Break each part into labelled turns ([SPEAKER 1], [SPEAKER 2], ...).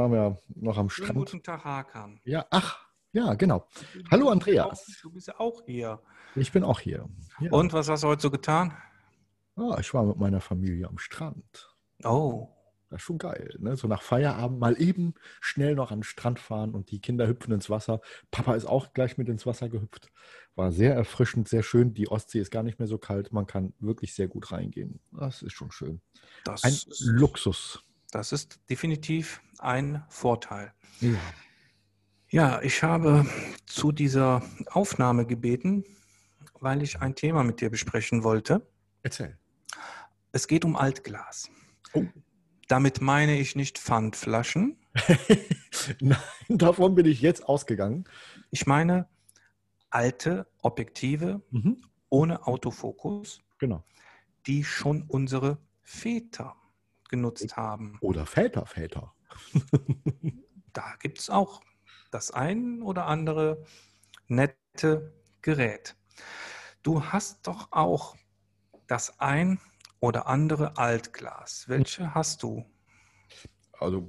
[SPEAKER 1] waren wir noch am
[SPEAKER 2] schönen
[SPEAKER 1] Strand.
[SPEAKER 2] guten Tag, Hakan.
[SPEAKER 1] Ja, ach, ja, genau. Hallo, Andreas.
[SPEAKER 2] auch- Du bist ja auch hier.
[SPEAKER 1] Ich bin auch hier. Ja.
[SPEAKER 2] Und was hast du heute so getan?
[SPEAKER 1] Ah, ich war mit meiner Familie am Strand.
[SPEAKER 2] Oh,
[SPEAKER 1] Das ist schon geil. Ne? So nach Feierabend mal eben schnell noch an den Strand fahren und die Kinder hüpfen ins Wasser. Papa ist auch gleich mit ins Wasser gehüpft. War sehr erfrischend, sehr schön. Die Ostsee ist gar nicht mehr so kalt. Man kann wirklich sehr gut reingehen. Das ist schon schön.
[SPEAKER 2] das,
[SPEAKER 1] Ein Luxus.
[SPEAKER 2] Das ist definitiv ein Vorteil.
[SPEAKER 1] Ja.
[SPEAKER 2] Ja, ich habe zu dieser Aufnahme gebeten, weil ich ein Thema mit dir besprechen wollte.
[SPEAKER 1] Erzähl.
[SPEAKER 2] Es geht um Altglas.
[SPEAKER 1] Oh.
[SPEAKER 2] Damit meine ich nicht Pfandflaschen.
[SPEAKER 1] Nein, davon bin ich jetzt ausgegangen.
[SPEAKER 2] Ich meine alte Objektive
[SPEAKER 1] Mhm.
[SPEAKER 2] ohne Autofokus,
[SPEAKER 1] Genau.
[SPEAKER 2] die schon unsere Väter genutzt haben.
[SPEAKER 1] Oder Väter, Väter.
[SPEAKER 2] Da gibt es auch das ein oder andere nette Gerät. Du hast doch auch das ein oder andere Altglas. Welche hast du?
[SPEAKER 1] Also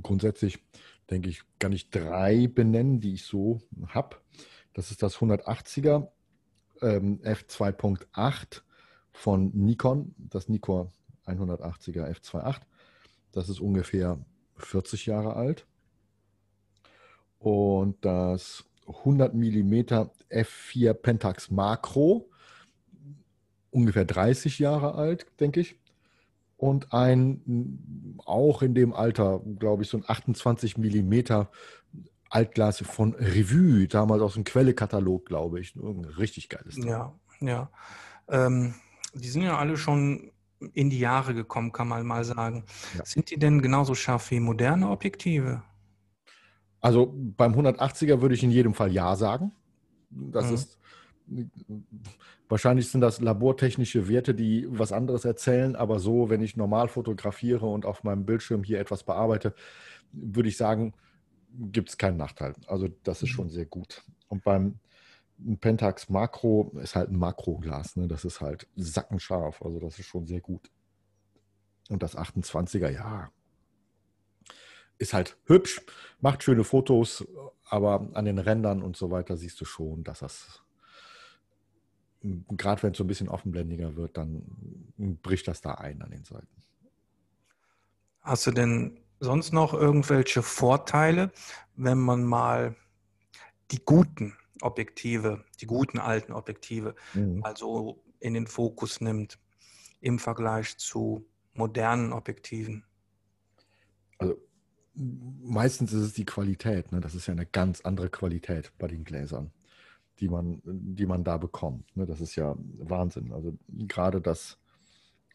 [SPEAKER 1] grundsätzlich denke ich, kann ich drei benennen, die ich so habe. Das ist das 180er ähm, f2.8 von Nikon, das Nikon 180er f2.8. Das ist ungefähr 40 Jahre alt. Und das 100 mm f4 Pentax Makro, ungefähr 30 Jahre alt, denke ich und ein auch in dem Alter, glaube ich, so ein 28 Millimeter Altglas von Revue, damals aus dem Quellekatalog, glaube ich. Ein richtig geiles Teil.
[SPEAKER 2] Ja, ja. Ähm, die sind ja alle schon in die Jahre gekommen, kann man mal sagen.
[SPEAKER 1] Ja.
[SPEAKER 2] Sind die denn genauso scharf wie moderne Objektive?
[SPEAKER 1] Also beim 180er würde ich in jedem Fall Ja sagen. Das
[SPEAKER 2] Mhm.
[SPEAKER 1] ist wahrscheinlich sind das labortechnische Werte, die was anderes erzählen, aber so, wenn ich normal fotografiere und auf meinem Bildschirm hier etwas bearbeite, würde ich sagen, gibt es keinen Nachteil. Also das ist
[SPEAKER 2] Mhm.
[SPEAKER 1] schon sehr gut. Und beim Pentax Makro ist halt ein Makroglas, ne? Das ist halt sackenscharf, also das ist schon sehr gut. Und das 28er, ja, ist halt hübsch, macht schöne Fotos, aber an den Rändern und so weiter siehst du schon, dass das, gerade wenn es so ein bisschen offenblendiger wird, dann bricht das da ein an den Seiten.
[SPEAKER 2] Hast du denn sonst noch irgendwelche Vorteile, wenn man mal die guten Objektive, die guten alten Objektive,
[SPEAKER 1] Mhm.
[SPEAKER 2] also in den Fokus nimmt im Vergleich zu modernen Objektiven?
[SPEAKER 1] Also meistens ist es die Qualität, ne? Das ist ja eine ganz andere Qualität bei den Gläsern, die man, die man da bekommt. Ne? Das ist ja Wahnsinn. Also gerade das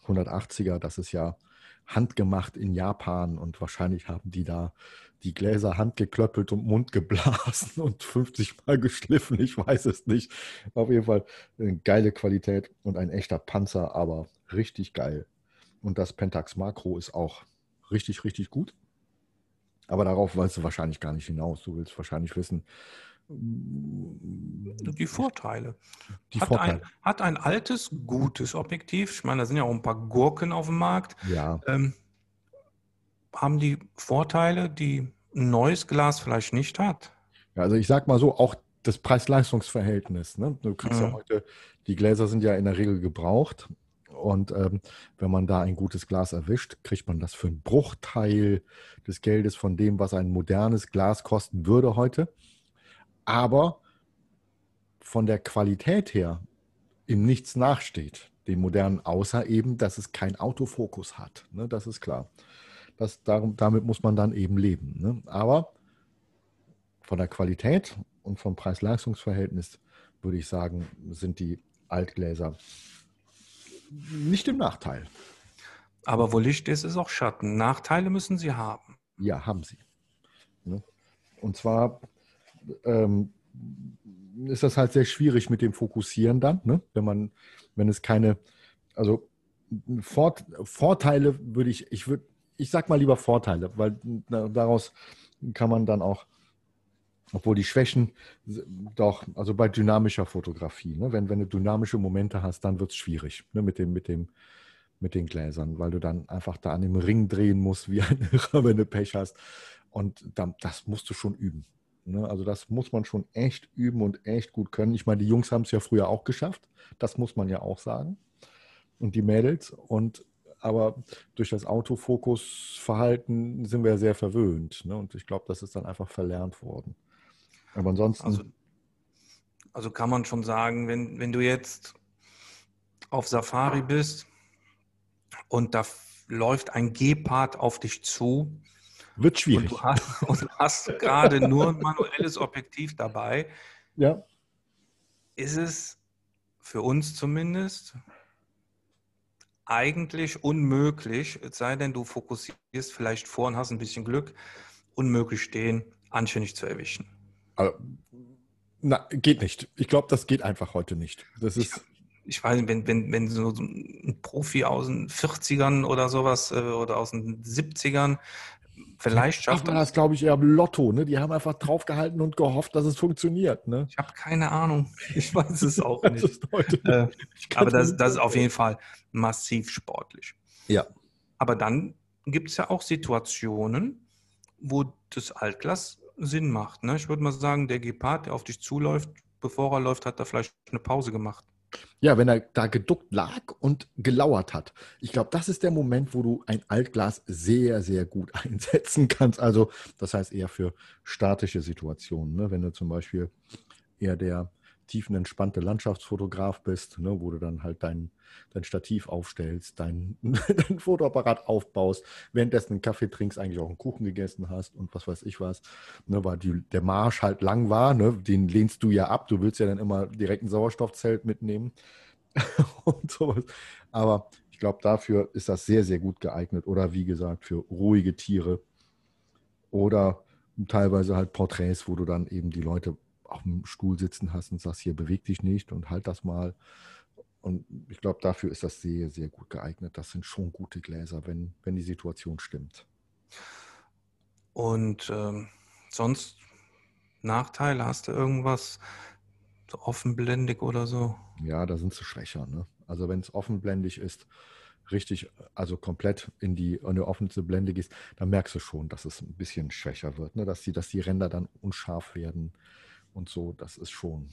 [SPEAKER 1] 180er, das ist ja handgemacht in Japan und wahrscheinlich haben die da die Gläser handgeklöppelt und Mund geblasen und 50 Mal geschliffen. Ich weiß es nicht. Auf jeden Fall eine geile Qualität und ein echter Panzer, aber richtig geil. Und das Pentax Makro ist auch richtig, richtig gut. Aber darauf willst du wahrscheinlich gar nicht hinaus. Du willst wahrscheinlich wissen,
[SPEAKER 2] Die Vorteile.
[SPEAKER 1] die
[SPEAKER 2] Hat
[SPEAKER 1] Vorteile.
[SPEAKER 2] ein, hat ein altes, gutes Objektiv, ich meine, da sind ja auch ein paar Gurken auf dem Markt,
[SPEAKER 1] Ja,
[SPEAKER 2] ähm, haben die Vorteile, die ein neues Glas vielleicht nicht hat.
[SPEAKER 1] Ja, also ich sag mal so, auch das Preis-Leistungs-Verhältnis. Ne? Du kriegst ja
[SPEAKER 2] Mhm.
[SPEAKER 1] heute, die Gläser sind ja in der Regel gebraucht. Und ähm, wenn man da ein gutes Glas erwischt, kriegt man das für einen Bruchteil des Geldes von dem, was ein modernes Glas kosten würde heute. Aber von der Qualität her ihm nichts nachsteht, dem modernen, außer eben, dass es kein Autofokus hat. Ne? Das ist klar. Das, darum, damit muss man dann eben leben. Ne? Aber von der Qualität und vom Preis-Leistungs-Verhältnis würde ich sagen, sind die Altgläser nicht im Nachteil.
[SPEAKER 2] Aber wo Licht ist, ist auch Schatten. Nachteile müssen sie haben.
[SPEAKER 1] Ja, haben sie. Ne? Und zwar ähm, ist das halt sehr schwierig mit dem Fokussieren dann, ne? wenn man, wenn es keine, also Vorteile würde ich, ich würde, ich sag mal lieber Vorteile, weil daraus kann man dann auch, obwohl die Schwächen doch, also bei dynamischer Fotografie, ne? wenn, wenn du dynamische Momente hast, dann wird es schwierig ne? mit dem, mit dem mit den Gläsern, weil du dann einfach da an dem Ring drehen musst, wie ein Irrer, wenn du Pech hast. Und dann, das musst du schon üben. Ne? Also das muss man schon echt üben und echt gut können. Ich meine, die Jungs haben es ja früher auch geschafft. Das muss man ja auch sagen. Und die Mädels. Und aber durch das Autofokusverhalten sind wir sehr verwöhnt. Ne? Und ich glaube, das ist dann einfach verlernt worden. Aber ansonsten.
[SPEAKER 2] Also, also kann man schon sagen, wenn, wenn du jetzt auf Safari bist und da läuft ein Gepard auf dich zu.
[SPEAKER 1] Wird schwierig.
[SPEAKER 2] Und du hast, hast gerade nur ein manuelles Objektiv dabei.
[SPEAKER 1] Ja.
[SPEAKER 2] Ist es für uns zumindest eigentlich unmöglich, es sei denn, du fokussierst vielleicht vor und hast ein bisschen Glück, unmöglich stehen, anständig zu erwischen.
[SPEAKER 1] Also, na, geht nicht. Ich glaube, das geht einfach heute nicht. Das ist.
[SPEAKER 2] Ich, ich weiß nicht, wenn, wenn, wenn so ein Profi aus den 40ern oder sowas äh, oder aus den 70ern vielleicht schafft.
[SPEAKER 1] Das war das, glaube ich, eher Lotto. Ne? Die haben einfach draufgehalten und gehofft, dass es funktioniert. Ne?
[SPEAKER 2] Ich habe keine Ahnung. Ich weiß es auch nicht. äh, aber das, das ist auf jeden Fall massiv sportlich.
[SPEAKER 1] Ja.
[SPEAKER 2] Aber dann gibt es ja auch Situationen, wo das Altglas Sinn macht. Ne? Ich würde mal sagen, der Gepard, der auf dich zuläuft, bevor er läuft, hat er vielleicht eine Pause gemacht.
[SPEAKER 1] Ja, wenn er da geduckt lag und gelauert hat. Ich glaube, das ist der Moment, wo du ein Altglas sehr, sehr gut einsetzen kannst. Also, das heißt eher für statische Situationen. Ne? Wenn du zum Beispiel eher der tiefenentspannte Landschaftsfotograf bist, ne, wo du dann halt dein, dein Stativ aufstellst, dein, dein Fotoapparat aufbaust, währenddessen einen Kaffee trinkst, eigentlich auch einen Kuchen gegessen hast und was weiß ich was, ne, weil die, der Marsch halt lang war, ne, den lehnst du ja ab, du willst ja dann immer direkt ein Sauerstoffzelt mitnehmen und sowas. Aber ich glaube, dafür ist das sehr, sehr gut geeignet oder wie gesagt, für ruhige Tiere oder teilweise halt Porträts, wo du dann eben die Leute auf dem Stuhl sitzen hast und sagst, hier beweg dich nicht und halt das mal. Und ich glaube, dafür ist das sehr, sehr gut geeignet. Das sind schon gute Gläser, wenn, wenn die Situation stimmt.
[SPEAKER 2] Und ähm, sonst Nachteile? Hast du irgendwas so offenblendig oder so?
[SPEAKER 1] Ja, da sind sie schwächer. Ne? Also wenn es offenblendig ist, richtig, also komplett in die, in die offene Blende gehst, dann merkst du schon, dass es ein bisschen schwächer wird, ne? dass, die, dass die Ränder dann unscharf werden und so, das ist schon,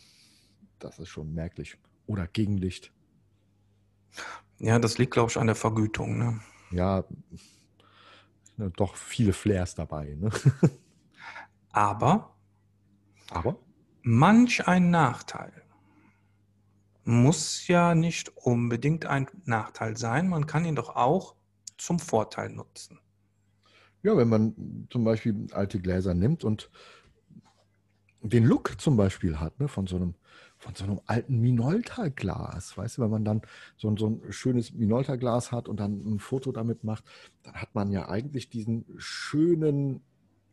[SPEAKER 1] das ist schon merklich. Oder Gegenlicht.
[SPEAKER 2] Ja, das liegt, glaube ich, an der Vergütung. Ne?
[SPEAKER 1] Ja, ne, doch viele Flares dabei. Ne?
[SPEAKER 2] Aber,
[SPEAKER 1] aber
[SPEAKER 2] manch ein Nachteil muss ja nicht unbedingt ein Nachteil sein. Man kann ihn doch auch zum Vorteil nutzen.
[SPEAKER 1] Ja, wenn man zum Beispiel alte Gläser nimmt und den Look zum Beispiel hat, ne, von so einem, von so einem alten Minolta-Glas. Weißt du, wenn man dann so, so ein schönes Minolta-Glas hat und dann ein Foto damit macht, dann hat man ja eigentlich diesen schönen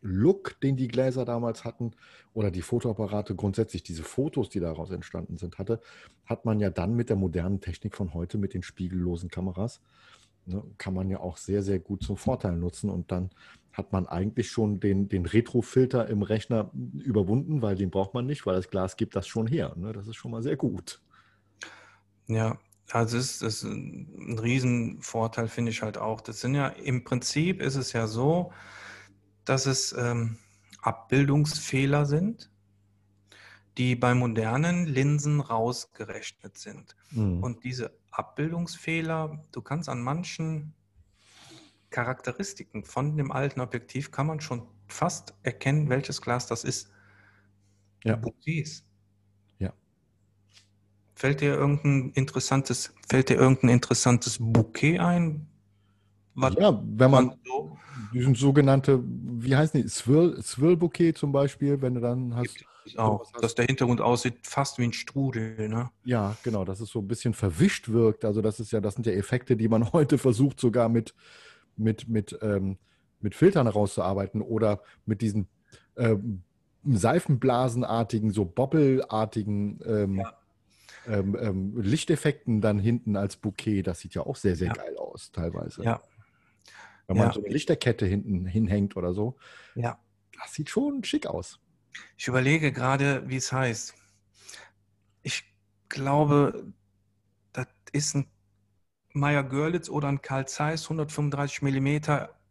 [SPEAKER 1] Look, den die Gläser damals hatten, oder die Fotoapparate, grundsätzlich diese Fotos, die daraus entstanden sind, hatte, hat man ja dann mit der modernen Technik von heute, mit den spiegellosen Kameras, ne, kann man ja auch sehr, sehr gut zum Vorteil nutzen und dann hat man eigentlich schon den, den Retrofilter im Rechner überwunden, weil den braucht man nicht, weil das Glas gibt das schon her. Ne? Das ist schon mal sehr gut.
[SPEAKER 2] Ja, also es ist, ist ein Riesenvorteil, finde ich halt auch. Das sind ja im Prinzip ist es ja so, dass es ähm, Abbildungsfehler sind, die bei modernen Linsen rausgerechnet sind. Mhm. Und diese Abbildungsfehler, du kannst an manchen Charakteristiken von dem alten Objektiv kann man schon fast erkennen, welches Glas das ist.
[SPEAKER 1] Ja.
[SPEAKER 2] Bouquets.
[SPEAKER 1] Ja.
[SPEAKER 2] Fällt dir irgendein interessantes, fällt dir irgendein interessantes Bouquet ein?
[SPEAKER 1] Was ja, wenn man so diesen sogenannte, wie heißen die, Swirl, Swirl Bouquet zum Beispiel, wenn du dann hast.
[SPEAKER 2] Auch, dass der Hintergrund aussieht fast wie ein Strudel, ne?
[SPEAKER 1] Ja, genau, dass es so ein bisschen verwischt wirkt. Also das ist ja, das sind ja Effekte, die man heute versucht, sogar mit mit, mit, ähm, mit Filtern herauszuarbeiten oder mit diesen ähm, Seifenblasenartigen, so Bobbelartigen ähm, ja. Ähm, ähm, Lichteffekten dann hinten als Bouquet. Das sieht ja auch sehr, sehr ja. geil aus, teilweise.
[SPEAKER 2] Ja.
[SPEAKER 1] Wenn man so eine Lichterkette hinten hinhängt oder so.
[SPEAKER 2] Ja.
[SPEAKER 1] Das sieht schon schick aus.
[SPEAKER 2] Ich überlege gerade, wie es heißt. Ich glaube, das ist ein Meyer Görlitz oder ein Carl Zeiss 135 mm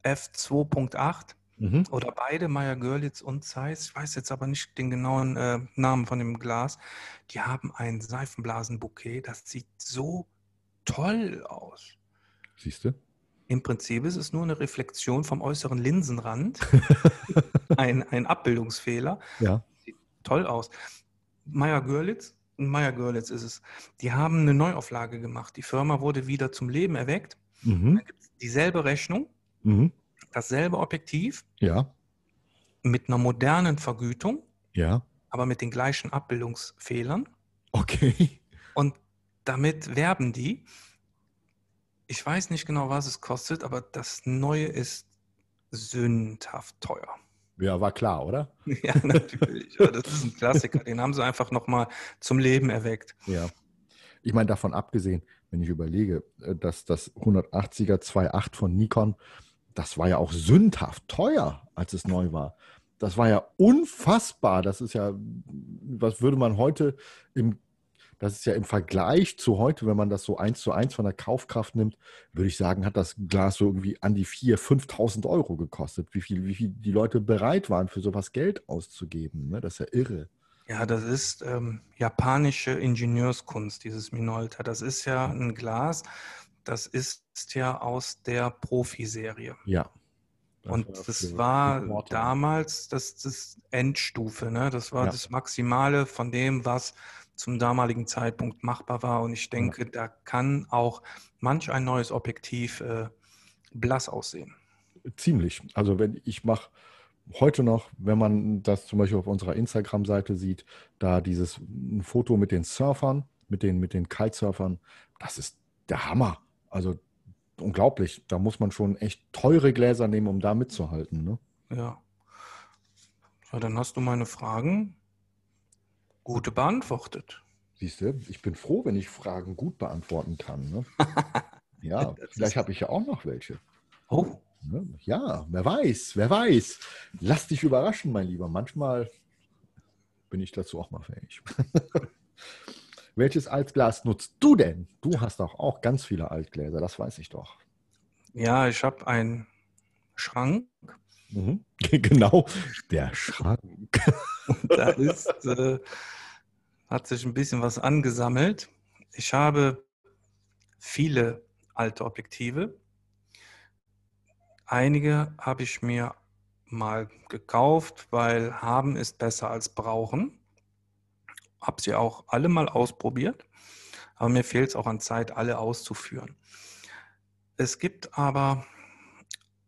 [SPEAKER 2] f2.8
[SPEAKER 1] Mhm.
[SPEAKER 2] oder beide, Meyer Görlitz und Zeiss, ich weiß jetzt aber nicht den genauen äh, Namen von dem Glas, die haben ein Seifenblasenbouquet, das sieht so toll aus.
[SPEAKER 1] Siehst du?
[SPEAKER 2] Im Prinzip ist es nur eine Reflexion vom äußeren Linsenrand, ein, ein Abbildungsfehler.
[SPEAKER 1] Ja.
[SPEAKER 2] Toll aus. Meyer Görlitz, Meyer Görlitz ist es, die haben eine Neuauflage gemacht. Die Firma wurde wieder zum Leben erweckt.
[SPEAKER 1] Mhm.
[SPEAKER 2] Dieselbe Rechnung,
[SPEAKER 1] Mhm.
[SPEAKER 2] dasselbe Objektiv
[SPEAKER 1] Ja.
[SPEAKER 2] mit einer modernen Vergütung,
[SPEAKER 1] Ja.
[SPEAKER 2] aber mit den gleichen Abbildungsfehlern.
[SPEAKER 1] Okay.
[SPEAKER 2] Und damit werben die. Ich weiß nicht genau, was es kostet, aber das Neue ist sündhaft teuer.
[SPEAKER 1] Ja, war klar, oder?
[SPEAKER 2] Ja, natürlich. Das ist ein Klassiker. Den haben sie einfach nochmal zum Leben erweckt.
[SPEAKER 1] Ja. Ich meine, davon abgesehen, wenn ich überlege, äh, dass das 180er 2.8 von Nikon, das war ja auch sündhaft teuer, als es neu war. Das war ja unfassbar. Das ist ja, was würde man heute im, das ist ja im Vergleich zu heute, wenn man das so eins zu eins von der Kaufkraft nimmt, würde ich sagen, hat das Glas so irgendwie an die 4.000, 5.000 Euro gekostet. Wie viel, wie viel die Leute bereit waren, für sowas Geld auszugeben. Ne? Das ist ja irre.
[SPEAKER 2] Ja, das ist ähm, japanische Ingenieurskunst, dieses Minolta. Das ist ja ein Glas, das ist ja aus der Profiserie.
[SPEAKER 1] Ja.
[SPEAKER 2] Und
[SPEAKER 1] war
[SPEAKER 2] das war damals das, das Endstufe, ne? Das war
[SPEAKER 1] Ja.
[SPEAKER 2] das Maximale von dem, was zum damaligen Zeitpunkt machbar war. Und ich denke, da kann auch manch ein neues Objektiv äh, blass aussehen.
[SPEAKER 1] Ziemlich. Also wenn ich mache heute noch, wenn man das zum Beispiel auf unserer Instagram-Seite sieht, da dieses Foto mit den Surfern, mit den, mit den Kitesurfern, das ist der Hammer. Also unglaublich. Da muss man schon echt teure Gläser nehmen, um da mitzuhalten. Ne?
[SPEAKER 2] Ja. Ja, dann hast du meine Fragen gut beantwortet.
[SPEAKER 1] Siehst du, ich bin froh, wenn ich Fragen gut beantworten kann. Ne? Ja, vielleicht habe ich ja auch noch welche.
[SPEAKER 2] Oh,
[SPEAKER 1] Ne? Ja, wer weiß, wer weiß. Lass dich überraschen, mein Lieber. Manchmal bin ich dazu auch mal fähig. Welches Altglas nutzt du denn? Du hast doch auch ganz viele Altgläser, das weiß ich doch.
[SPEAKER 2] ja, ich habe einen Schrank.
[SPEAKER 1] Mhm. Genau, der Schrank.
[SPEAKER 2] Da ist, äh, hat sich ein bisschen was angesammelt. Ich habe viele alte Objektive. Einige habe ich mir mal gekauft, weil haben ist besser als brauchen. Habe sie auch alle mal ausprobiert, aber mir fehlt es auch an Zeit, alle auszuführen. Es gibt aber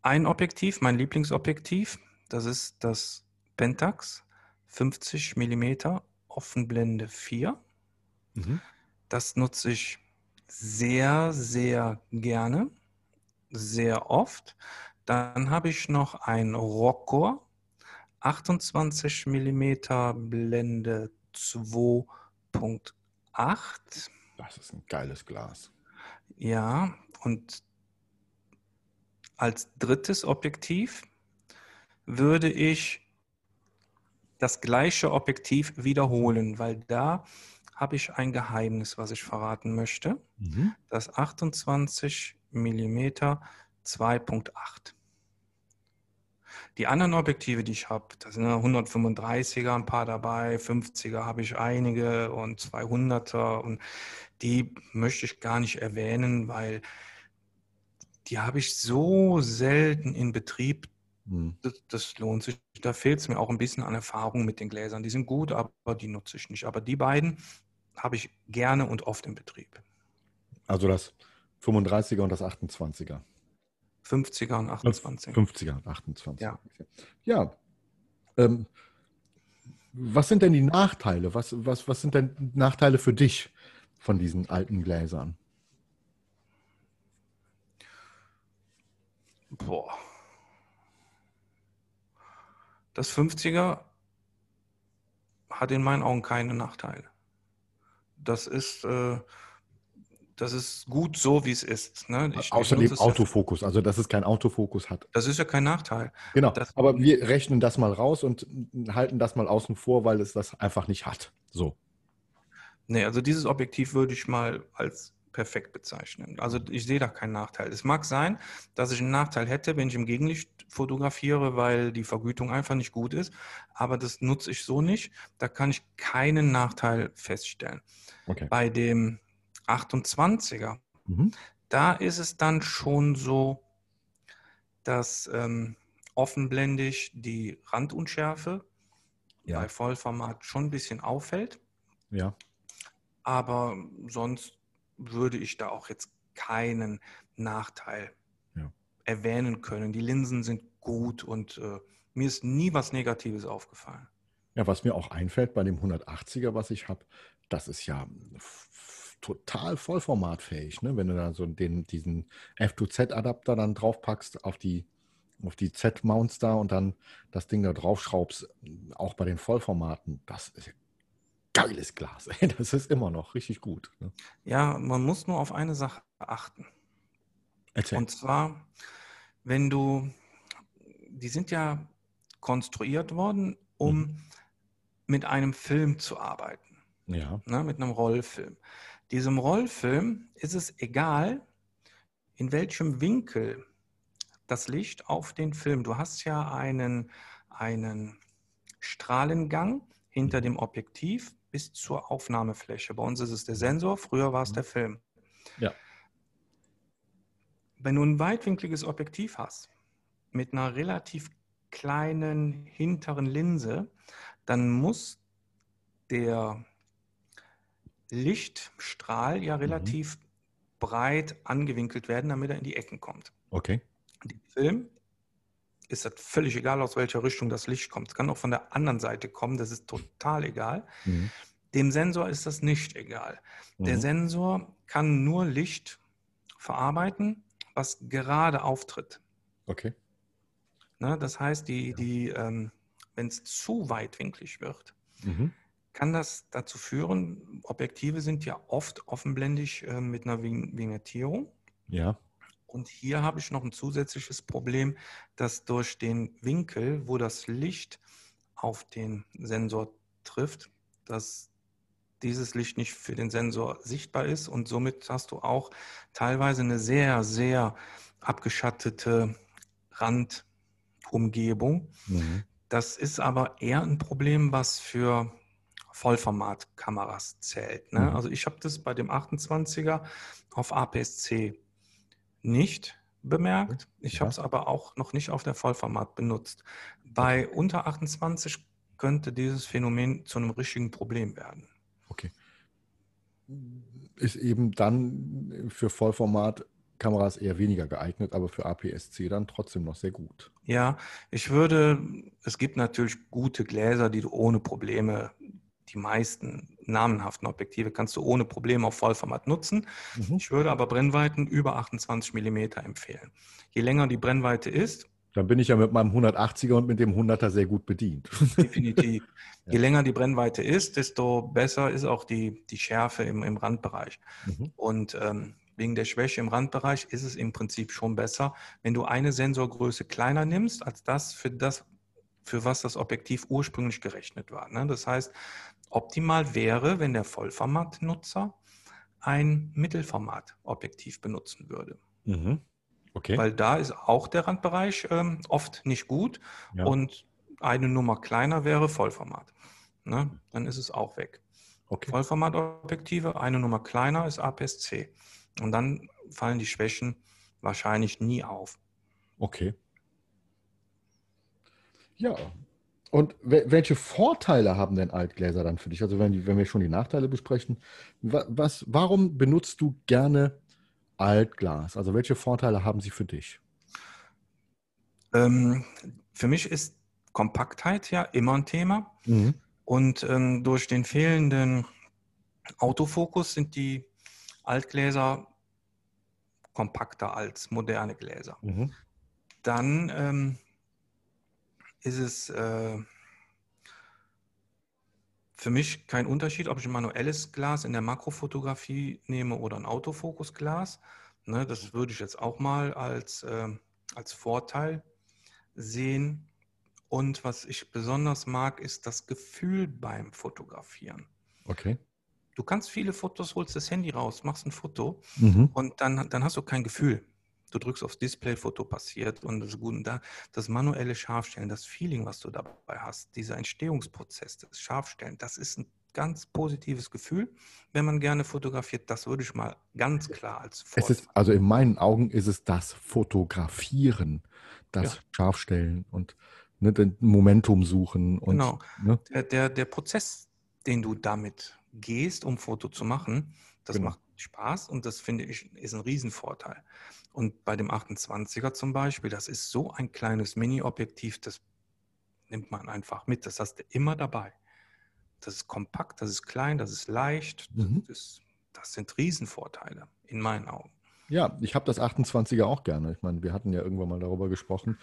[SPEAKER 2] ein Objektiv, mein Lieblingsobjektiv, das ist das Pentax 50 mm Offenblende 4.
[SPEAKER 1] Mhm.
[SPEAKER 2] Das nutze ich sehr, sehr gerne, sehr oft. Dann habe ich noch ein Rockor 28 mm Blende 2.8.
[SPEAKER 1] Das ist ein geiles Glas.
[SPEAKER 2] Ja, und als drittes Objektiv würde ich das gleiche Objektiv wiederholen, weil da habe ich ein Geheimnis, was ich verraten möchte.
[SPEAKER 1] Mhm.
[SPEAKER 2] Das 28 mm 2.8. Die anderen Objektive, die ich habe, das sind ja 135er, ein paar dabei, 50er habe ich einige und 200er und die möchte ich gar nicht erwähnen, weil die habe ich so selten in Betrieb,
[SPEAKER 1] Mhm.
[SPEAKER 2] das, das lohnt sich. Da fehlt es mir auch ein bisschen an Erfahrung mit den Gläsern. Die sind gut, aber die nutze ich nicht. Aber die beiden habe ich gerne und oft im Betrieb.
[SPEAKER 1] Also das 35er und das 28er.
[SPEAKER 2] 50er und 28.
[SPEAKER 1] 50er und 28.
[SPEAKER 2] Ja.
[SPEAKER 1] Ja. Ähm, was sind denn die Nachteile? Was, was, was sind denn Nachteile für dich von diesen alten Gläsern?
[SPEAKER 2] Boah. Das 50er hat in meinen Augen keine Nachteile. Das ist, äh, das ist gut so, wie es ist. Ne? Ich- es ja-
[SPEAKER 1] Autofokus, also dass es keinen Autofokus hat.
[SPEAKER 2] Das ist ja kein Nachteil.
[SPEAKER 1] Genau,
[SPEAKER 2] Das-
[SPEAKER 1] aber wir rechnen das mal raus und halten das mal außen vor, weil es das einfach nicht hat. So.
[SPEAKER 2] Nee, also dieses Objektiv würde ich mal als perfekt bezeichnen. Also ich sehe da keinen Nachteil. Es mag sein, dass ich einen Nachteil hätte, wenn ich im Gegenlicht fotografiere, weil die Vergütung einfach nicht gut ist, aber das nutze ich so nicht. Da kann ich keinen Nachteil feststellen. Okay. Bei dem 28er, mhm. da ist es dann schon so, dass ähm, offenblendig die Randunschärfe ja. bei Vollformat schon ein bisschen auffällt.
[SPEAKER 1] Ja.
[SPEAKER 2] Aber sonst würde ich da auch jetzt keinen Nachteil ja. erwähnen können. Die Linsen sind gut und äh, mir ist nie was Negatives aufgefallen.
[SPEAKER 1] Ja, was mir auch einfällt bei dem 180er, was ich habe, das ist ja total vollformatfähig, ne? wenn du da so den, diesen F2Z-Adapter dann draufpackst auf die, auf die Z-Mounts da und dann das Ding da draufschraubst, auch bei den Vollformaten, das ist geiles Glas. Das ist immer noch richtig gut. Ne?
[SPEAKER 2] Ja, man muss nur auf eine Sache achten. Erzähl. Und zwar, wenn du, die sind ja konstruiert worden, um mhm. mit einem Film zu arbeiten.
[SPEAKER 1] Ja.
[SPEAKER 2] Ne, mit einem Rollfilm. Diesem Rollfilm ist es egal, in welchem Winkel das Licht auf den Film. Du hast ja einen, einen Strahlengang hinter mhm. dem Objektiv bis zur Aufnahmefläche. Bei uns ist es der Sensor, früher war es mhm. der Film.
[SPEAKER 1] Ja.
[SPEAKER 2] Wenn du ein weitwinkliges Objektiv hast, mit einer relativ kleinen hinteren Linse, dann muss der Lichtstrahl ja mhm. relativ mhm. breit angewinkelt werden, damit er in die Ecken kommt.
[SPEAKER 1] Okay.
[SPEAKER 2] Der Film ist das völlig egal, aus welcher Richtung das Licht kommt. Es kann auch von der anderen Seite kommen, das ist total egal. Mhm. Dem Sensor ist das nicht egal. Mhm. Der Sensor kann nur Licht verarbeiten, was gerade auftritt.
[SPEAKER 1] Okay.
[SPEAKER 2] Ne, das heißt, die, die, ähm, wenn es zu weitwinklig wird, mhm. kann das dazu führen, Objektive sind ja oft offenblendig äh, mit einer Vignettierung.
[SPEAKER 1] Ja.
[SPEAKER 2] Und hier habe ich noch ein zusätzliches Problem, dass durch den Winkel, wo das Licht auf den Sensor trifft, dass dieses Licht nicht für den Sensor sichtbar ist und somit hast du auch teilweise eine sehr, sehr abgeschattete Randumgebung. Mhm. Das ist aber eher ein Problem, was für Vollformatkameras zählt. Ne? Mhm. Also ich habe das bei dem 28er auf APS-C nicht bemerkt. Ich ja. habe es aber auch noch nicht auf der Vollformat benutzt. Bei unter 28 könnte dieses Phänomen zu einem richtigen Problem werden.
[SPEAKER 1] Okay. Ist eben dann für Vollformat Kameras eher weniger geeignet, aber für APS-C dann trotzdem noch sehr gut.
[SPEAKER 2] Ja, ich würde, es gibt natürlich gute Gläser, die du ohne Probleme die meisten namenhaften Objektive kannst du ohne Probleme auf Vollformat nutzen. Mhm. Ich würde aber Brennweiten über 28 mm empfehlen. Je länger die Brennweite ist,
[SPEAKER 1] dann bin ich ja mit meinem 180er und mit dem 100er sehr gut bedient.
[SPEAKER 2] Definitiv. Je ja. länger die Brennweite ist, desto besser ist auch die, die Schärfe im, im Randbereich. Mhm. Und ähm, wegen der Schwäche im Randbereich ist es im Prinzip schon besser, wenn du eine Sensorgröße kleiner nimmst, als das für das, für was das Objektiv ursprünglich gerechnet war. Ne? Das heißt, Optimal wäre, wenn der Vollformatnutzer ein Mittelformat-Objektiv benutzen würde.
[SPEAKER 1] Mhm. Okay.
[SPEAKER 2] Weil da ist auch der Randbereich ähm, oft nicht gut ja. und eine Nummer kleiner wäre Vollformat. Ne? Dann ist es auch weg. Okay. Vollformatobjektive, eine Nummer kleiner ist APS-C. Und dann fallen die Schwächen wahrscheinlich nie auf.
[SPEAKER 1] Okay. Ja, und welche Vorteile haben denn Altgläser dann für dich? Also wenn, wenn wir schon die Nachteile besprechen, was, warum benutzt du gerne Altglas? Also welche Vorteile haben sie für dich?
[SPEAKER 2] Ähm, für mich ist Kompaktheit ja immer ein Thema. Mhm. Und ähm, durch den fehlenden Autofokus sind die Altgläser kompakter als moderne Gläser. Mhm. Dann ähm, ist es äh, für mich kein Unterschied, ob ich ein manuelles Glas in der Makrofotografie nehme oder ein Autofokusglas. Ne, das würde ich jetzt auch mal als, äh, als Vorteil sehen. Und was ich besonders mag, ist das Gefühl beim Fotografieren.
[SPEAKER 1] Okay.
[SPEAKER 2] du kannst viele Fotos, holst das Handy raus, machst ein Foto
[SPEAKER 1] Mhm.
[SPEAKER 2] und dann, dann hast du kein Gefühl. Du drückst aufs Display, Foto passiert und das ist gut. Und da, das manuelle Scharfstellen, das Feeling, was du dabei hast, dieser Entstehungsprozess, das Scharfstellen, das ist ein ganz positives Gefühl, wenn man gerne fotografiert. Das würde ich mal ganz klar als
[SPEAKER 1] Es
[SPEAKER 2] Vorteil.
[SPEAKER 1] ist, also in meinen Augen ist es das Fotografieren, das
[SPEAKER 2] Ja.
[SPEAKER 1] Scharfstellen und ne, den Momentum suchen und
[SPEAKER 2] Genau.
[SPEAKER 1] ne,
[SPEAKER 2] der, der, der Prozess, den du damit gehst, um Foto zu machen, das
[SPEAKER 1] Genau.
[SPEAKER 2] macht Spaß und das finde ich ist ein Riesenvorteil. Und bei dem 28er zum Beispiel, das ist so ein kleines Mini-Objektiv, das nimmt man einfach mit. Das hast du immer dabei. Das ist kompakt, das ist klein, das ist leicht.
[SPEAKER 1] Mhm.
[SPEAKER 2] Das, ist, das sind Riesenvorteile in meinen Augen.
[SPEAKER 1] Ja, ich habe das 28er auch gerne. Ich meine, wir hatten ja irgendwann mal darüber gesprochen.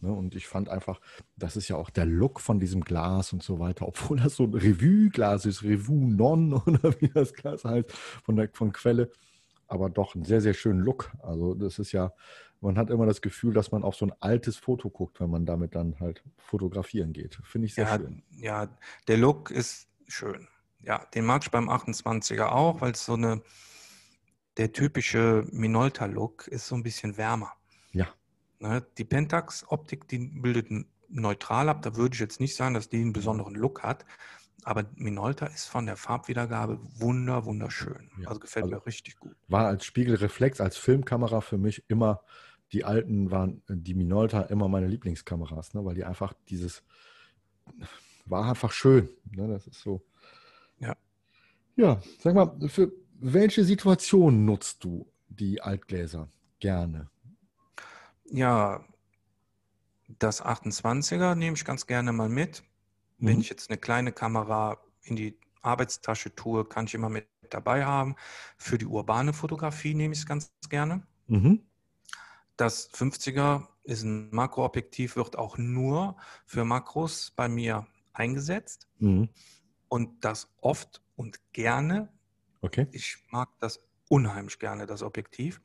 [SPEAKER 1] Ne, und ich fand einfach, das ist ja auch der Look von diesem Glas und so weiter, obwohl das so ein Revue-Glas ist, Revue Non oder wie das Glas heißt, von der von Quelle. Aber doch einen sehr, sehr schönen Look. Also, das ist ja, man hat immer das Gefühl, dass man auf so ein altes Foto guckt, wenn man damit dann halt fotografieren geht. Finde ich sehr
[SPEAKER 2] Ja,
[SPEAKER 1] schön.
[SPEAKER 2] ja, der Look ist schön. Ja, den mag ich beim 28er auch, weil es so eine, der typische Minolta-Look ist so ein bisschen wärmer.
[SPEAKER 1] Ja.
[SPEAKER 2] Ne, die Pentax-Optik, die bildet neutral ab. Da würde ich jetzt nicht sagen, dass die einen besonderen Look hat. Aber Minolta ist von der Farbwiedergabe wunder, wunderschön.
[SPEAKER 1] Ja,
[SPEAKER 2] Also gefällt
[SPEAKER 1] also-
[SPEAKER 2] mir richtig gut.
[SPEAKER 1] War als Spiegelreflex, als Filmkamera für mich immer, die alten waren, die Minolta, immer meine Lieblingskameras, ne, weil die einfach dieses, war einfach schön. Ne, das ist so.
[SPEAKER 2] Ja.
[SPEAKER 1] Ja, sag mal, für welche Situation nutzt du die Altgläser gerne?
[SPEAKER 2] Ja, das 28er nehme ich ganz gerne mal mit. Wenn
[SPEAKER 1] Mhm.
[SPEAKER 2] ich jetzt eine kleine Kamera in die Arbeitstasche tue, kann ich immer mit dabei haben. Für die urbane Fotografie nehme ich es ganz gerne.
[SPEAKER 1] Mhm.
[SPEAKER 2] Das 50er ist ein Makroobjektiv, wird auch nur für Makros bei mir eingesetzt
[SPEAKER 1] Mhm.
[SPEAKER 2] und das oft und gerne.
[SPEAKER 1] Okay.
[SPEAKER 2] Ich mag das unheimlich gerne, das Objektiv.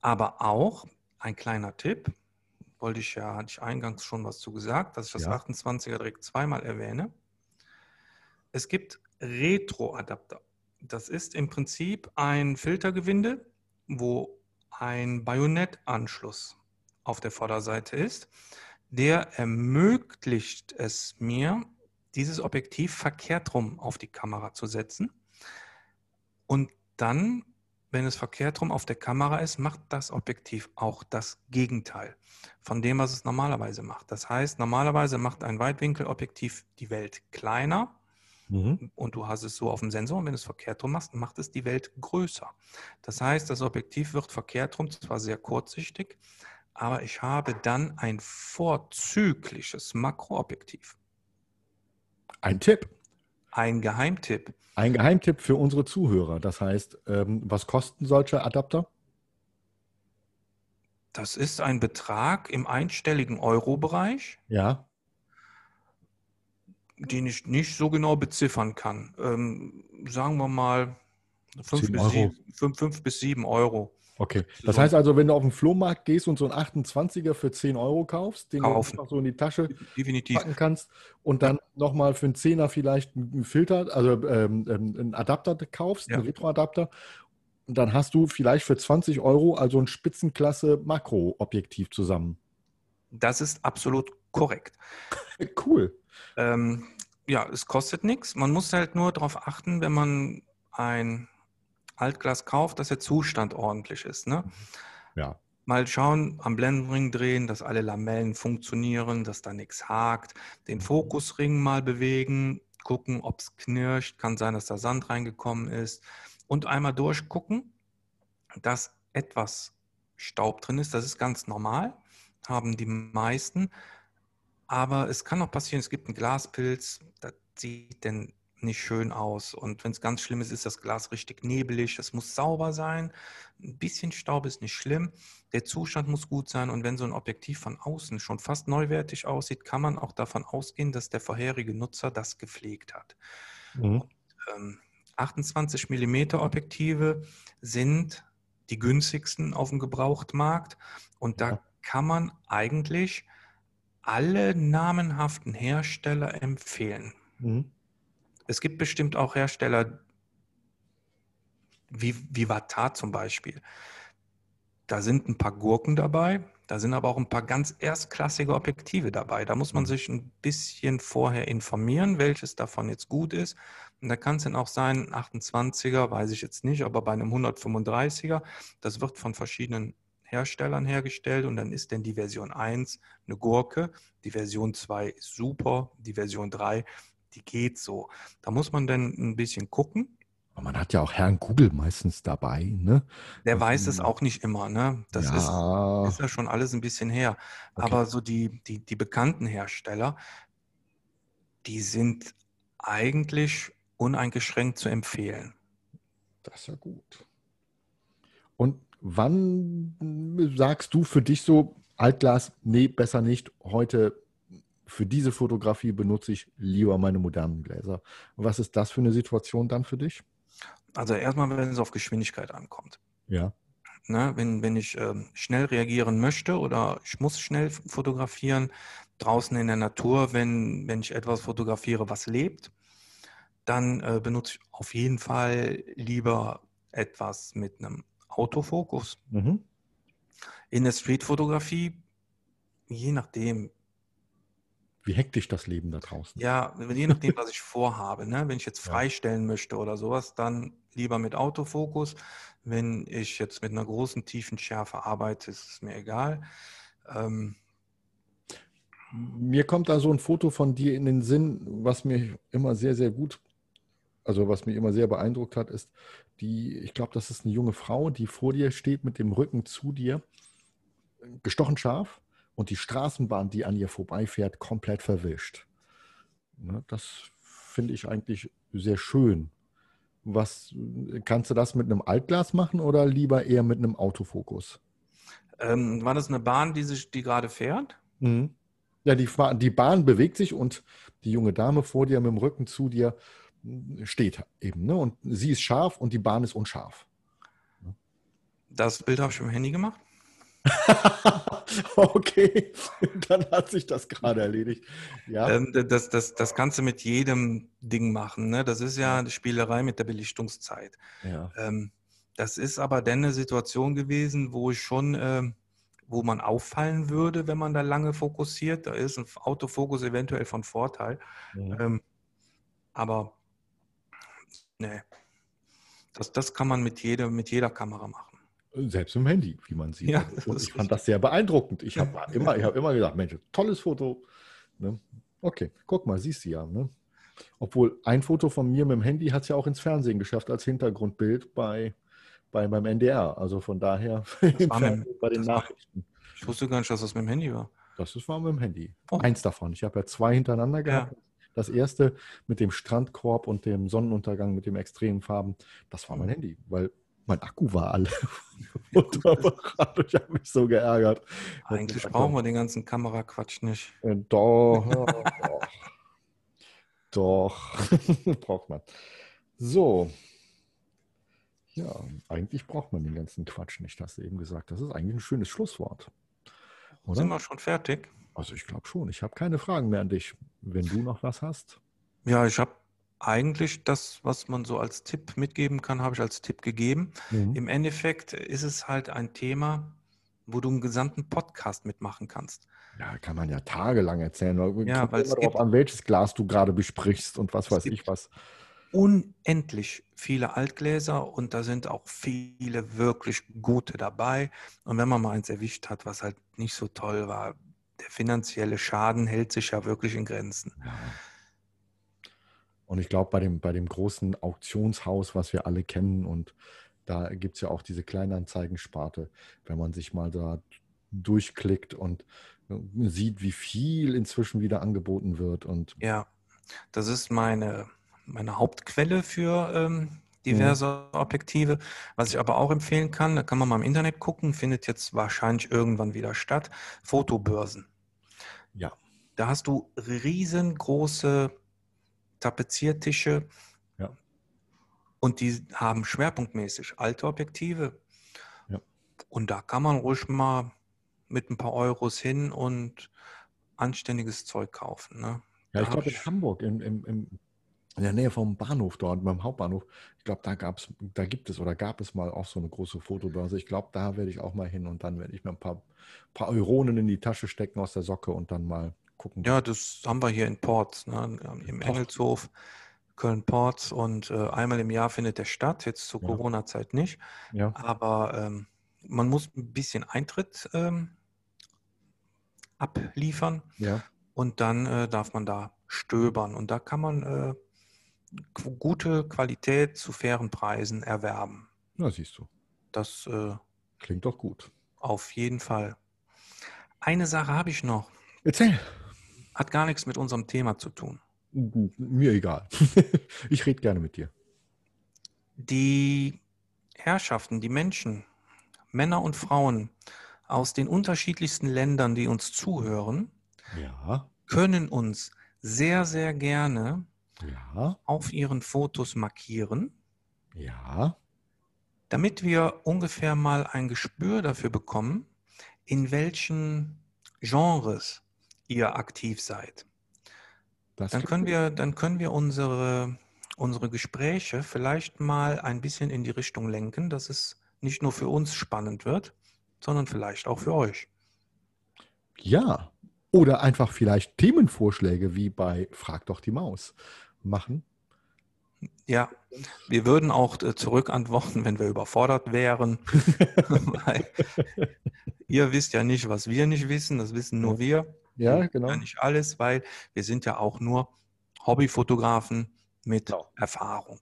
[SPEAKER 2] Aber auch ein kleiner Tipp, wollte ich ja, hatte ich eingangs schon was zu gesagt, dass ich das
[SPEAKER 1] Ja.
[SPEAKER 2] 28er direkt zweimal erwähne. Es gibt Retro-Adapter. Das ist im Prinzip ein Filtergewinde, wo ein Bajonettanschluss auf der Vorderseite ist. Der ermöglicht es mir, dieses Objektiv verkehrt rum auf die Kamera zu setzen. Und dann, wenn es verkehrt rum auf der Kamera ist, macht das Objektiv auch das Gegenteil von dem, was es normalerweise macht. Das heißt, normalerweise macht ein Weitwinkelobjektiv die Welt kleiner
[SPEAKER 1] Mhm.
[SPEAKER 2] und du hast es so auf dem Sensor und wenn du es verkehrt rum machst, macht es die Welt größer. Das heißt, das Objektiv wird verkehrt rum, zwar sehr kurzsichtig, aber ich habe dann ein vorzügliches Makroobjektiv.
[SPEAKER 1] Ein Tipp.
[SPEAKER 2] Ein Geheimtipp.
[SPEAKER 1] Ein Geheimtipp für unsere Zuhörer. Das heißt, ähm, was kosten solche Adapter?
[SPEAKER 2] Das ist ein Betrag im einstelligen Euro-Bereich,
[SPEAKER 1] Ja.
[SPEAKER 2] den ich nicht so genau beziffern kann. Ähm, sagen wir mal 5
[SPEAKER 1] 10
[SPEAKER 2] bis,
[SPEAKER 1] Euro.
[SPEAKER 2] 7, 5, 5 bis 7 Euro.
[SPEAKER 1] Okay. Das heißt also, wenn du auf den Flohmarkt gehst und so einen 28er für 10 Euro kaufst, den
[SPEAKER 2] Kaufen.
[SPEAKER 1] du einfach so in die Tasche
[SPEAKER 2] Definitiv.
[SPEAKER 1] packen kannst und dann nochmal für einen Zehner vielleicht einen Filter, also ähm, ähm, einen Adapter kaufst,
[SPEAKER 2] Ja.
[SPEAKER 1] einen Retroadapter, dann hast du vielleicht für 20 Euro also ein Spitzenklasse Makroobjektiv zusammen.
[SPEAKER 2] Das ist absolut korrekt.
[SPEAKER 1] Cool.
[SPEAKER 2] Ähm, ja, es kostet nichts. Man muss halt nur darauf achten, wenn man ein Altglas kauft, dass der Zustand ordentlich ist. Ne?
[SPEAKER 1] Ja.
[SPEAKER 2] Mal schauen, am Blendenring drehen, dass alle Lamellen funktionieren, dass da nichts hakt. Den Fokusring mal bewegen, gucken, ob es knirscht. Kann sein, dass da Sand reingekommen ist. Und einmal durchgucken, dass etwas Staub drin ist. Das ist ganz normal, haben die meisten. Aber es kann auch passieren, es gibt einen Glaspilz, das sieht denn nicht schön aus. Und wenn es ganz schlimm ist, ist das Glas richtig nebelig. Es muss sauber sein. Ein bisschen Staub ist nicht schlimm. Der Zustand muss gut sein. Und wenn so ein Objektiv von außen schon fast neuwertig aussieht, kann man auch davon ausgehen, dass der vorherige Nutzer das gepflegt hat.
[SPEAKER 1] Mhm.
[SPEAKER 2] Ähm, 28 mm Objektive sind die günstigsten auf dem Gebrauchtmarkt. Und da kann man eigentlich alle namenhaften Hersteller empfehlen.
[SPEAKER 1] Mhm.
[SPEAKER 2] Es gibt bestimmt auch Hersteller, wie Vivatar zum Beispiel. Da sind ein paar Gurken dabei, da sind aber auch ein paar ganz erstklassige Objektive dabei. Da muss man sich ein bisschen vorher informieren, welches davon jetzt gut ist. Und da kann es dann auch sein, 28er, weiß ich jetzt nicht, aber bei einem 135er, das wird von verschiedenen Herstellern hergestellt und dann ist denn die Version 1 eine Gurke, die Version 2 ist super, die Version 3, die geht so. Da muss man dann ein bisschen gucken.
[SPEAKER 1] Man hat ja auch Herrn Google meistens dabei, ne?
[SPEAKER 2] Der weiß es auch nicht immer, ne? Das ja. Ist, ist ja schon alles ein bisschen her. Okay. Aber so die, die, die bekannten Hersteller, die sind eigentlich uneingeschränkt zu empfehlen.
[SPEAKER 1] Das ist ja gut. Und wann sagst du für dich so, Altglas, nee, besser nicht, heute für diese Fotografie benutze ich lieber meine modernen Gläser. Was ist das für eine Situation dann für dich?
[SPEAKER 2] Also erstmal, wenn es auf Geschwindigkeit ankommt.
[SPEAKER 1] Ja.
[SPEAKER 2] Ne, wenn, wenn ich äh, schnell reagieren möchte oder ich muss schnell fotografieren, draußen in der Natur, wenn, wenn ich etwas fotografiere, was lebt, dann äh, benutze ich auf jeden Fall lieber etwas mit einem Autofokus. Mhm. In der Streetfotografie, je nachdem,
[SPEAKER 1] wie hektisch das Leben da draußen.
[SPEAKER 2] Ja, je nachdem, was ich vorhabe. Ne? Wenn ich jetzt freistellen möchte oder sowas, dann lieber mit Autofokus. Wenn ich jetzt mit einer großen Tiefenschärfe arbeite, ist es mir egal. Ähm,
[SPEAKER 1] mir kommt da so ein Foto von dir in den Sinn, was mir immer sehr, sehr gut, also was mich immer sehr beeindruckt hat, ist die, ich glaube, das ist eine junge Frau, die vor dir steht mit dem Rücken zu dir, gestochen scharf und die Straßenbahn, die an ihr vorbeifährt, komplett verwischt. Ne, das finde ich eigentlich sehr schön. Was kannst du das mit einem Altglas machen oder lieber eher mit einem Autofokus?
[SPEAKER 2] Ähm, war das eine Bahn, die sich, die gerade fährt?
[SPEAKER 1] Mhm. Ja, die, die Bahn bewegt sich und die junge Dame vor dir mit dem Rücken zu dir steht eben. Ne? Und sie ist scharf und die Bahn ist unscharf.
[SPEAKER 2] Das Bild habe ich mit dem Handy gemacht.
[SPEAKER 1] okay, dann hat sich das gerade erledigt.
[SPEAKER 2] Ja. Ähm, das, das, das kannst du mit jedem Ding machen. Ne? Das ist ja eine Spielerei mit der Belichtungszeit.
[SPEAKER 1] Ja.
[SPEAKER 2] Ähm, das ist aber dann eine Situation gewesen, wo ich schon, ähm, wo man auffallen würde, wenn man da lange fokussiert. Da ist ein Autofokus eventuell von Vorteil. Ja. aber nee, das, das kann man mit jeder, mit jeder Kamera machen.
[SPEAKER 1] Selbst im Handy, wie man sieht. Ja, und ich fand das sehr beeindruckend. Ich habe immer, hab immer gesagt, Mensch, tolles Foto. Ne? Okay, guck mal, siehst du ja. Ne? Obwohl ein Foto von mir mit dem Handy hat es ja auch ins Fernsehen geschafft als Hintergrundbild bei, bei beim NDR. Also von daher
[SPEAKER 2] mit, bei den Nachrichten. War, ich wusste gar nicht, dass das mit dem Handy war.
[SPEAKER 1] Das war mit dem Handy. Oh. Eins davon. Ich habe ja zwei hintereinander gehabt. Ja. Das erste mit dem Strandkorb und dem Sonnenuntergang mit den extremen Farben, das war mein mhm. Handy, weil mein Akku war alle. und ich habe mich so geärgert.
[SPEAKER 2] Eigentlich brauchen wir den ganzen Kameraquatsch nicht.
[SPEAKER 1] Äh, doch, doch. doch. braucht man. So. Ja, eigentlich braucht man den ganzen Quatsch nicht, hast du eben gesagt. Das ist eigentlich ein schönes Schlusswort.
[SPEAKER 2] Oder? Sind wir schon fertig?
[SPEAKER 1] Also ich glaube schon. Ich habe keine Fragen mehr an dich. Wenn du noch was hast.
[SPEAKER 2] Ja, ich habe eigentlich das, was man so als Tipp mitgeben kann, habe ich als Tipp gegeben. Mhm. Im Endeffekt ist es halt ein Thema, wo du einen gesamten Podcast mitmachen kannst.
[SPEAKER 1] Ja, kann man ja tagelang erzählen.
[SPEAKER 2] Ja, weil es
[SPEAKER 1] darauf an, welches Glas du gerade besprichst und was weiß ich was.
[SPEAKER 2] Unendlich viele Altgläser und da sind auch viele wirklich gute dabei. Und wenn man mal eins erwischt hat, was halt nicht so toll war, der finanzielle Schaden hält sich ja wirklich in Grenzen. Ja.
[SPEAKER 1] Und ich glaube, bei dem, bei dem großen Auktionshaus, was wir alle kennen, und da gibt es ja auch diese Kleinanzeigensparte, wenn man sich mal da durchklickt und äh, sieht, wie viel inzwischen wieder angeboten wird. Und
[SPEAKER 2] ja, das ist meine, meine Hauptquelle für ähm, diverse mhm. Objektive. Was ich aber auch empfehlen kann, da kann man mal im Internet gucken, findet jetzt wahrscheinlich irgendwann wieder statt, Fotobörsen.
[SPEAKER 1] Ja.
[SPEAKER 2] Da hast du riesengroße Tapeziertische.
[SPEAKER 1] Ja.
[SPEAKER 2] Und die haben schwerpunktmäßig alte Objektive.
[SPEAKER 1] Ja.
[SPEAKER 2] Und da kann man ruhig mal mit ein paar Euros hin und anständiges Zeug kaufen. Ne?
[SPEAKER 1] Ja, ich glaube in Hamburg, im, im, in der Nähe vom Bahnhof dort, beim Hauptbahnhof. Ich glaube, da gab's, da gibt es oder gab es mal auch so eine große Fotobörse. Ich glaube, da werde ich auch mal hin und dann werde ich mir ein paar, paar Euronen in die Tasche stecken aus der Socke und dann mal gucken.
[SPEAKER 2] Ja, das haben wir hier in Ports, ne? im
[SPEAKER 1] Port.
[SPEAKER 2] Engelshof, Köln-Ports und äh, einmal im Jahr findet der statt, jetzt zur
[SPEAKER 1] Ja.
[SPEAKER 2] Corona-Zeit nicht.
[SPEAKER 1] Ja,
[SPEAKER 2] Aber ähm, man muss ein bisschen Eintritt ähm, abliefern
[SPEAKER 1] ja.
[SPEAKER 2] und dann äh, darf man da stöbern. Und da kann man äh, gute Qualität zu fairen Preisen erwerben.
[SPEAKER 1] Na, siehst du.
[SPEAKER 2] Das äh,
[SPEAKER 1] Klingt doch gut.
[SPEAKER 2] auf jeden Fall. Eine Sache habe ich noch,
[SPEAKER 1] Erzähl.
[SPEAKER 2] Hat gar nichts mit unserem Thema zu tun.
[SPEAKER 1] Mir egal. ich rede gerne mit dir.
[SPEAKER 2] Die Herrschaften, die Menschen, Männer und Frauen aus den unterschiedlichsten Ländern, die uns zuhören,
[SPEAKER 1] Ja,
[SPEAKER 2] können uns sehr, sehr gerne
[SPEAKER 1] ja,
[SPEAKER 2] auf ihren Fotos markieren,
[SPEAKER 1] ja.
[SPEAKER 2] damit wir ungefähr mal ein Gespür dafür bekommen, in welchen Genres ihr aktiv seid.
[SPEAKER 1] Das
[SPEAKER 2] Dann können wir, dann können wir unsere, unsere Gespräche vielleicht mal ein bisschen in die Richtung lenken, dass es nicht nur für uns spannend wird, sondern vielleicht auch für euch.
[SPEAKER 1] Ja. Oder einfach vielleicht Themenvorschläge wie bei Frag doch die Maus machen.
[SPEAKER 2] Ja, wir würden auch äh, zurückantworten, wenn wir überfordert wären. Ihr wisst ja nicht, was wir nicht wissen, das wissen nur wir.
[SPEAKER 1] Ja,
[SPEAKER 2] Ja,
[SPEAKER 1] genau.
[SPEAKER 2] nicht alles, weil wir sind ja auch nur Hobbyfotografen mit
[SPEAKER 1] Genau.
[SPEAKER 2] Erfahrung.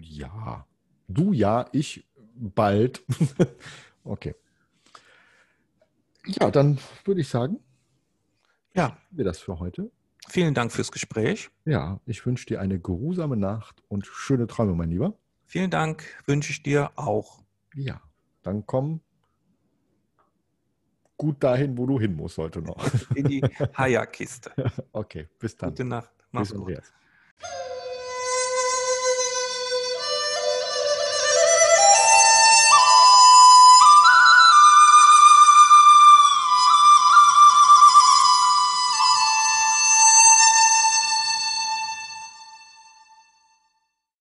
[SPEAKER 1] Ja. Du ja, ich bald. okay. Ja, dann würde ich sagen,
[SPEAKER 2] Ja,
[SPEAKER 1] wir das für heute.
[SPEAKER 2] vielen Dank fürs Gespräch.
[SPEAKER 1] Ja, ich wünsche dir eine geruhsame Nacht und schöne Träume, mein Lieber.
[SPEAKER 2] Vielen Dank wünsche ich dir auch.
[SPEAKER 1] Ja, dann komm gut dahin, wo du hin musst heute noch.
[SPEAKER 2] In die Haya-Kiste.
[SPEAKER 1] Okay, bis dann.
[SPEAKER 2] Gute Nacht. Mach's
[SPEAKER 1] Bis
[SPEAKER 2] gut.
[SPEAKER 1] Andreas.